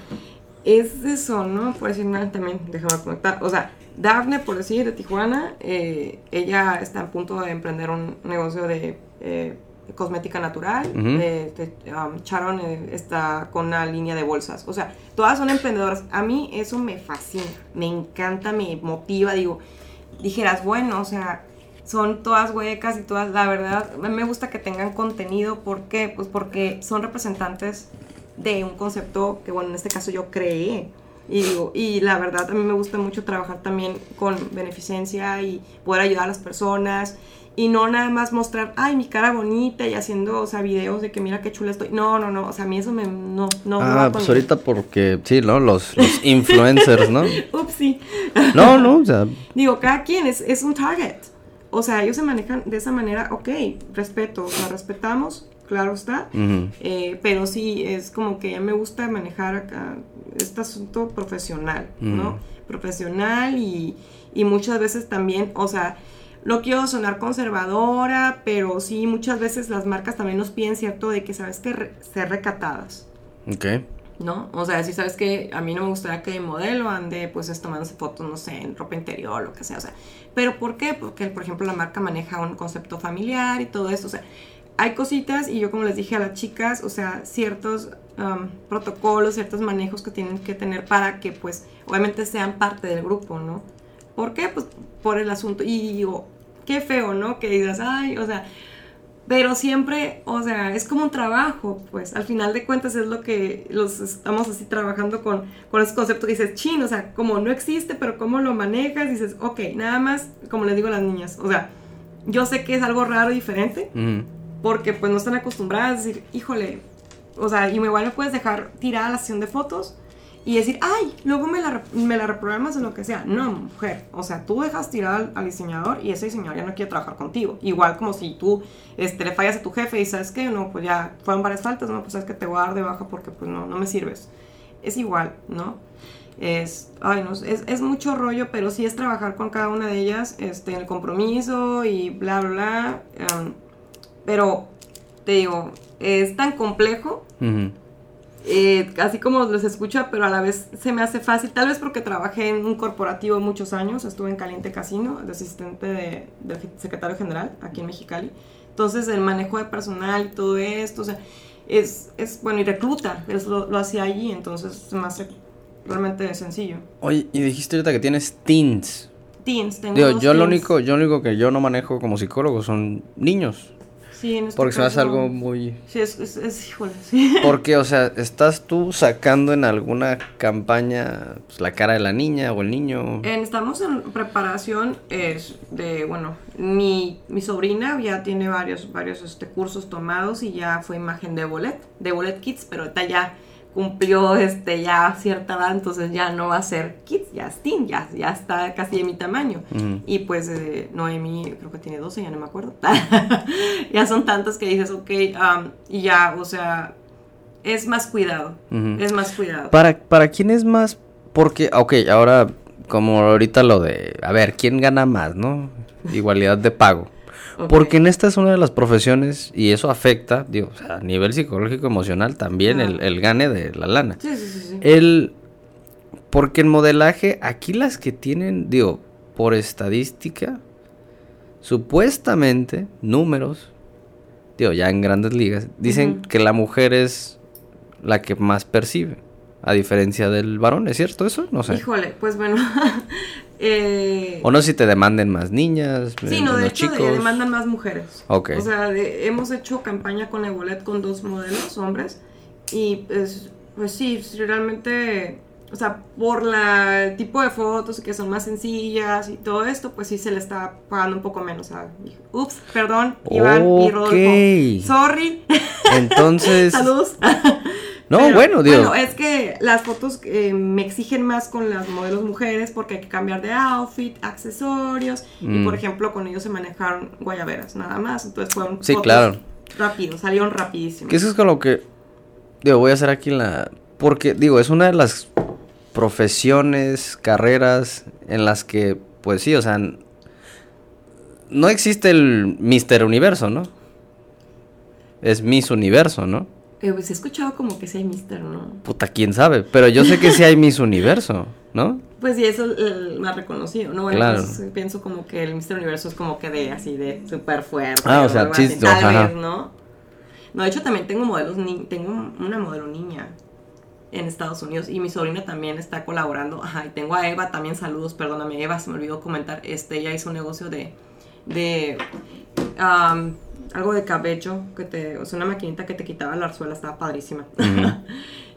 es eso, ¿no? Por decir nada también, déjame comentar. O sea, Dafne, por decir, de Tijuana, eh, ella está a punto de emprender un negocio de... Eh, cosmética natural. Uh -huh. eh, um, Sharon eh, está con una línea de bolsas. O sea, todas son emprendedoras. A mí eso me fascina, me encanta, me motiva. Digo, dijeras, bueno, o sea, son todas huecas y todas, la verdad, me gusta que tengan contenido. ¿Por qué? Pues porque son representantes de un concepto que, bueno, en este caso yo creé. Y digo, y la verdad a mí me gusta mucho trabajar también con beneficencia y poder ayudar a las personas y no nada más mostrar, ay, mi cara bonita y haciendo, o sea, videos de que mira qué chula estoy. No, no, no, o sea, a mí eso me, no, no. Ah, pues ahorita porque, sí, ¿no? Los, los influencers, ¿no? Upsi. No, no, o sea. Digo, cada quien es, es un target. o sea, ellos se manejan de esa manera, ok, respeto, lo respetamos, claro está, eh, pero sí, es como que ya me gusta manejar acá este asunto profesional, ¿no? Ujú. Profesional y, y muchas veces también, o sea, no quiero sonar conservadora, pero sí, muchas veces las marcas también nos piden cierto de que, ¿sabes que Re- ser recatadas. Ok. ¿no? O sea, si sabes que a mí no me gustaría que mi modelo ande, pues, es tomándose fotos, no sé, en ropa interior, lo que sea, o sea. ¿Pero por qué? Porque, por ejemplo, la marca maneja un concepto familiar y todo esto, o sea, hay cositas y yo como les dije a las chicas, o sea, ciertos um, protocolos, ciertos manejos que tienen que tener para que, pues, obviamente sean parte del grupo, ¿no? ¿Por qué? Pues por el asunto. Y digo, qué feo, ¿no? Que digas, ay, o sea, pero siempre, o sea, es como un trabajo, pues al final de cuentas es lo que los estamos así trabajando con, con ese concepto que dices, chin, o sea, como no existe, pero cómo lo manejas, dices, ok, nada más, como les digo a las niñas, o sea, yo sé que es algo raro y diferente, porque pues no están acostumbradas a decir, híjole, o sea, y igual me puedes dejar tirada la sesión de fotos y decir, ay, luego me la, me la reprogramas o lo que sea. No, mujer, o sea, tú dejas tirada al, diseñador y ese diseñador ya no quiere trabajar contigo. Igual como si tú este, le fallas a tu jefe y sabes que no, pues ya fueron varias faltas, no, pues sabes que te voy a dar de baja porque pues no, no me sirves. Es igual, ¿no? Es, ay, no, es, es mucho rollo, pero sí es trabajar con cada una de ellas, este, el compromiso y bla, bla, bla. em, pero, te digo, es tan complejo, Ujú. Eh, así como les escucha, pero a la vez se me hace fácil. Tal vez porque trabajé en un corporativo muchos años, estuve en Caliente Casino, de asistente de- del secretario general aquí en Mexicali. Entonces, el manejo de personal y todo esto, o sea, es, es bueno, y recluta, es lo, lo hacía allí, entonces se me hace realmente sencillo. Oye, y dijiste ahorita que tienes teens. Teens, tengo Digo, yo lo teens. único, yo lo único que yo no manejo como psicólogo son niños. Sí, en este Porque se me hace caso- algo muy... Sí, es, es, es- híjole, sí. Porque, o sea, ¿estás tú sacando en alguna campaña pues, la cara de la niña o el niño? En- estamos en preparación es de, bueno, mi, mi sobrina ya tiene varios, varios este, cursos tomados y ya fue imagen de Bolet, de Bolet Kids, pero ahorita ya cumplió este, ya cierta edad, entonces ya no va a ser Kids, ya es Teen, ya, ya está casi de mi tamaño. Y pues eh, Noemi creo que tiene 12, ya no me acuerdo. ya son tantos que dices, ok, um, y ya, o sea, es más cuidado, es más cuidado. ¿Para, ¿Para quién es más? Porque, ok, ahora, como ahorita lo de, a ver, ¿quién gana más, no? Igualdad de pago. Porque en esta es una de las profesiones y eso afecta, digo, o sea, a nivel psicológico, emocional, también el, el gane de la lana. Sí, sí, sí, sí. El, porque en modelaje, aquí las que tienen, digo, por estadística, supuestamente, números, digo, ya en grandes ligas, dicen que la mujer es la que más percibe, a diferencia del varón, ¿es cierto eso? No sé. Híjole, pues bueno. eh, O no si te demanden más niñas, sí, eh, no, de hecho de- demandan más mujeres. Ok. O sea, de- hemos hecho campaña con Evolet con dos modelos, hombres. Y pues, pues sí, realmente, o sea, por la el tipo de fotos que son más sencillas y todo esto, pues sí se le está pagando un poco menos. a Ups, perdón, Iván y. Rodolfo. Sorry. Entonces, Saludos. no, Pero, bueno, digo, Bueno, es que las fotos eh, me exigen más con las modelos mujeres porque hay que cambiar de outfit, accesorios. Y Mm. por ejemplo, con ellos se manejaron guayaberas, nada más. Entonces fueron Sí, fotos claro. rápido, salieron rapidísimo. Que eso es con lo que. Digo, voy a hacer aquí la. Porque, digo, es una de las profesiones, carreras en las que, pues sí, o sea. No existe el Mister Universo, ¿no? Es Miss Universo, ¿no? Eh, pues he escuchado como que sí hay mister, ¿no? Puta, quién sabe. Pero yo sé que sí hay Miss Universo, ¿no? Pues sí, eso es el más reconocido, ¿no? Bueno, Claro. pues, pienso como que el Mister Universo es como que de así, de súper fuerte. Ah, o sea, chiste, tal vez, ¿no? No, de hecho también tengo modelos, ni tengo una modelo niña en Estados Unidos y mi sobrina también está colaborando. Ajá, y tengo a Eva también, saludos, perdóname, Eva, se me olvidó comentar, este, ella hizo un negocio de, de, am, algo de cabello, que te, o sea, una maquinita que te quitaba la arzuela, estaba padrísima.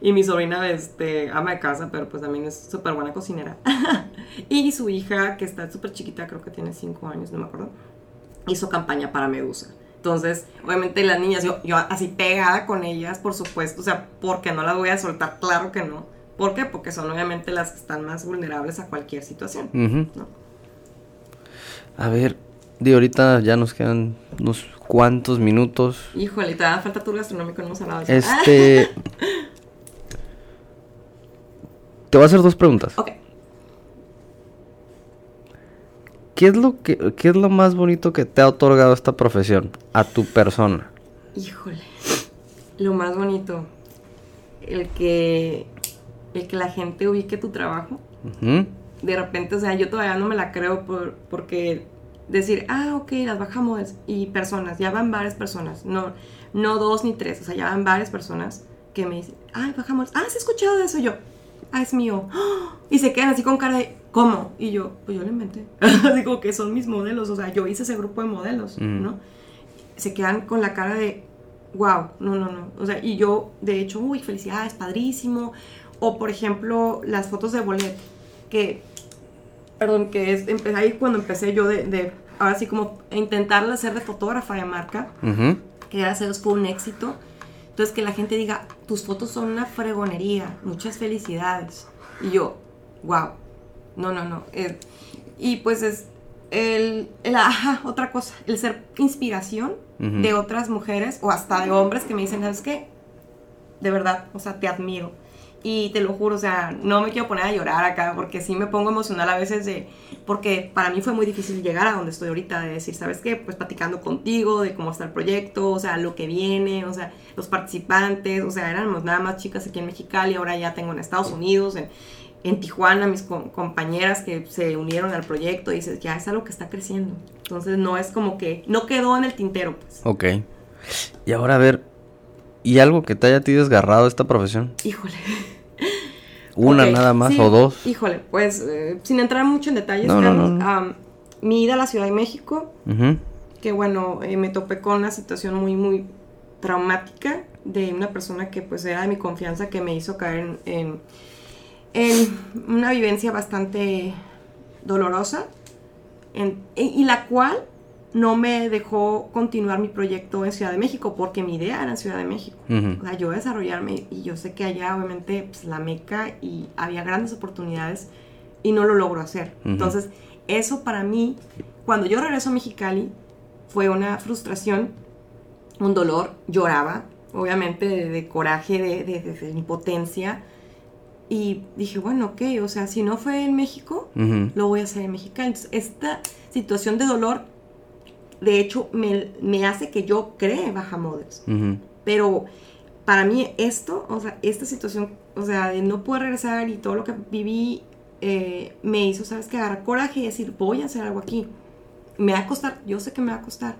Y mi sobrina, este, ama de casa, pero pues también es súper buena cocinera. y su hija, que está súper chiquita, creo que tiene 5 años, no me acuerdo, hizo campaña para Medusa. Entonces, obviamente las niñas, yo, yo así pegada con ellas, por supuesto, o sea, porque no las voy a soltar, claro que no. ¿Por qué? Porque son obviamente las que están más vulnerables a cualquier situación. A ver, de ahorita ya nos quedan unos cuantos minutos. Híjole, te da falta tu gastronómico, no hemos hablado de eso. Este. te voy a hacer dos preguntas. ok. ¿Qué es lo que qué es lo más bonito que te ha otorgado esta profesión a tu persona? Híjole. Lo más bonito. El que. El que la gente ubique tu trabajo. De repente, o sea, yo todavía no me la creo por, porque decir, ah, ok, las bajamos y personas, ya van varias personas, no, no dos ni tres, o sea, ya van varias personas que me dicen, ah, bajamos, ah, ¿sí he escuchado de eso yo? Ah, es mío. Y se quedan así con cara de, ¿cómo? Y yo, pues yo lo inventé. Digo que son mis modelos, o sea, yo hice ese grupo de modelos, Mm. ¿no? Se quedan con la cara de, wow, no, no, no. O sea, y yo, de hecho, uy, felicidades, padrísimo. O, por ejemplo, las fotos de bolet, que, perdón, que es, ahí cuando empecé yo de, de ahora sí como intentar hacer de fotógrafa de marca, que gracias a Dios fue un éxito. Entonces que la gente diga, tus fotos son una fregonería, muchas felicidades. Y yo, wow, no, no, no. eh, y pues es el, el- ajá, otra cosa, el ser inspiración de otras mujeres o hasta de hombres que me dicen, ¿sabes qué? De verdad, o sea, te admiro. Y te lo juro, o sea, no me quiero poner a llorar acá porque sí me pongo emocional a veces de, porque para mí fue muy difícil llegar a donde estoy ahorita, de decir, ¿sabes qué? Pues platicando contigo, de cómo está el proyecto, o sea, lo que viene, o sea, los participantes, o sea, éramos nada más chicas aquí en Mexicali, ahora ya tengo en Estados Unidos, en, en Tijuana, mis co- compañeras que se unieron al proyecto, y dices, ya es algo que está creciendo. Entonces no es como que, no quedó en el tintero, pues. Ok. Y ahora a ver, ¿y algo que te haya a ti desgarrado de esta profesión? Híjole. ¿Una nada más sí, o dos? Híjole, pues eh, sin entrar mucho en detalles, No, no, Carlos, no, no. am, mi ida a la Ciudad de México, que bueno, eh, me topé con una situación muy, muy traumática de una persona que pues era de mi confianza que me hizo caer en, en, en una vivencia bastante dolorosa en- y la cual no me dejó continuar mi proyecto en Ciudad de México porque mi idea era en Ciudad de México. O sea, yo desarrollarme y yo sé que allá obviamente pues, la meca y había grandes oportunidades y no lo logro hacer. Entonces, eso para mí, cuando yo regreso a Mexicali, fue una frustración, un dolor, lloraba, obviamente de, de coraje, de, de- de- impotencia. Y dije, bueno, ok, o sea, si no fue en México, lo voy a hacer en Mexicali. Entonces, esta situación de dolor, de hecho, me, me hace que yo cree Baja Models. Ujú. Pero para mí esto, o sea, esta situación, o sea, de no poder regresar y todo lo que viví, eh, me hizo, ¿sabes qué? Agarrar coraje y decir, voy a hacer algo aquí. Me va a costar, yo sé que me va a costar,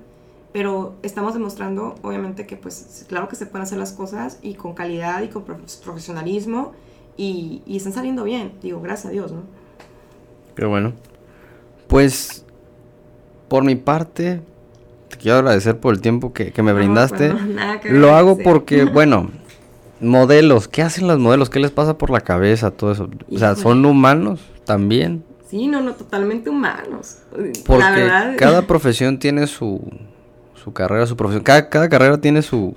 pero estamos demostrando, obviamente, que pues, claro que se pueden hacer las cosas y con calidad y con prof- profesionalismo y, y están saliendo bien, digo, gracias a Dios, ¿no? Qué bueno. Pues, por mi parte, te quiero agradecer por el tiempo que, que me brindaste. pues, no, nada que Lo hago porque, bueno, modelos, ¿qué hacen los modelos? ¿Qué les pasa por la cabeza? Todo eso. O sea. ¿son humanos también? Sí, no, no, totalmente humanos. Porque La verdad, cada profesión tiene su, su carrera, su profesión. Cada, cada carrera tiene su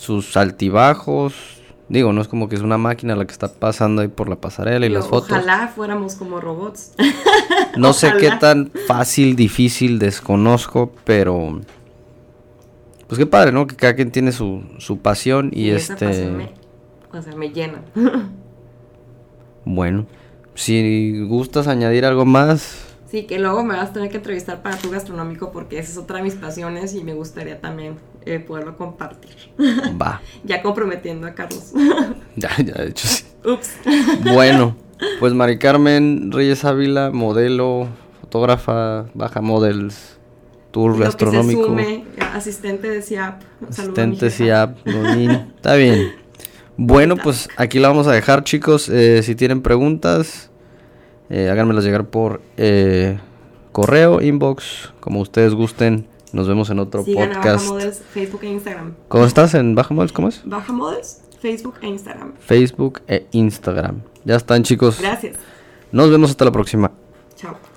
sus altibajos. Digo, no es como que es una máquina la que está pasando ahí por la pasarela y las fotos. Ojalá fuéramos como robots. No sé qué tan fácil, difícil, desconozco, pero... Pues qué padre, ¿no? Que cada quien tiene su, su pasión y, esa este... pasión me, o sea, me llena. Bueno, si gustas añadir algo más... Sí, que luego me vas a tener que entrevistar para tu gastronómico porque esa es otra de mis pasiones y me gustaría también eh, poderlo compartir. Va. ya comprometiendo a Carlos. Ya, ya, de hecho sí. Ups. Bueno, pues Mari Carmen Reyes Ávila, modelo, fotógrafa, baja models, tour Lo que se gastronómico, sume, asistente de mi asistente Godín. Está bien. Bueno, pues aquí la vamos a dejar, chicos. Eh, si tienen preguntas, eh, háganmelas llegar por eh, correo, inbox, como ustedes gusten. Nos vemos en otro Sigan a Baja podcast. Models, Facebook e Instagram. ¿Cómo estás en Baja Models? ¿Cómo es? Baja Models, Facebook e Instagram. Facebook e Instagram. Ya están, chicos. Gracias. Nos vemos hasta la próxima. Chao.